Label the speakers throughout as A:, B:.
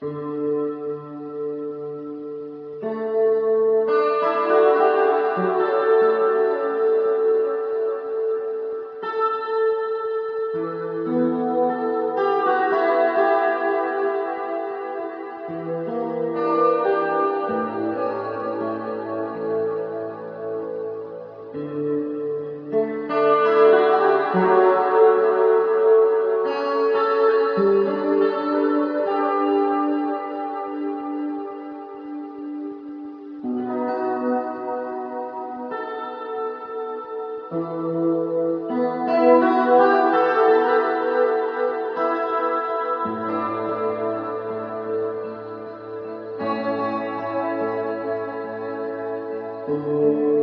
A: Mm-hmm. thank you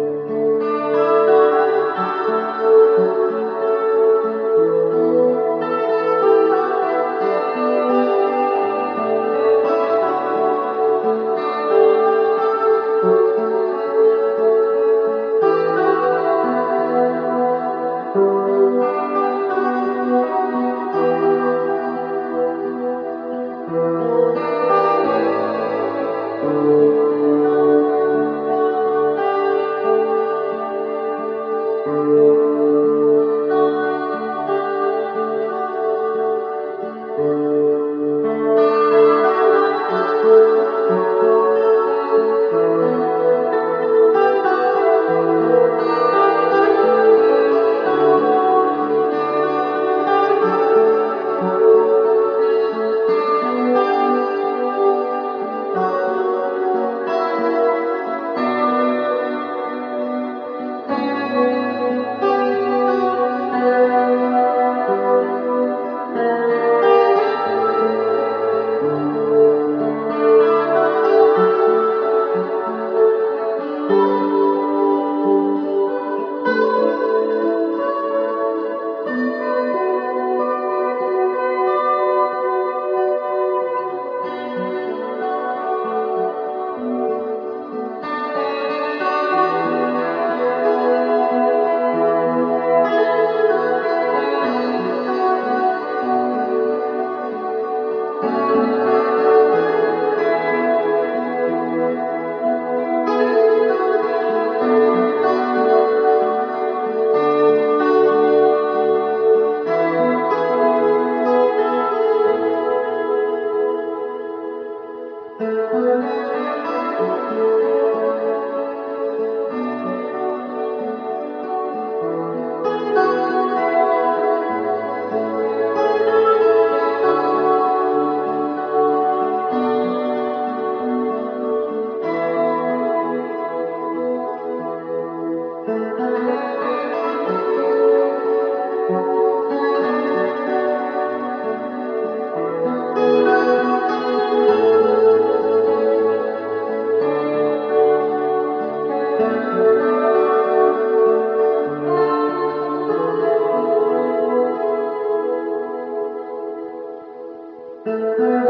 A: Música Thank you.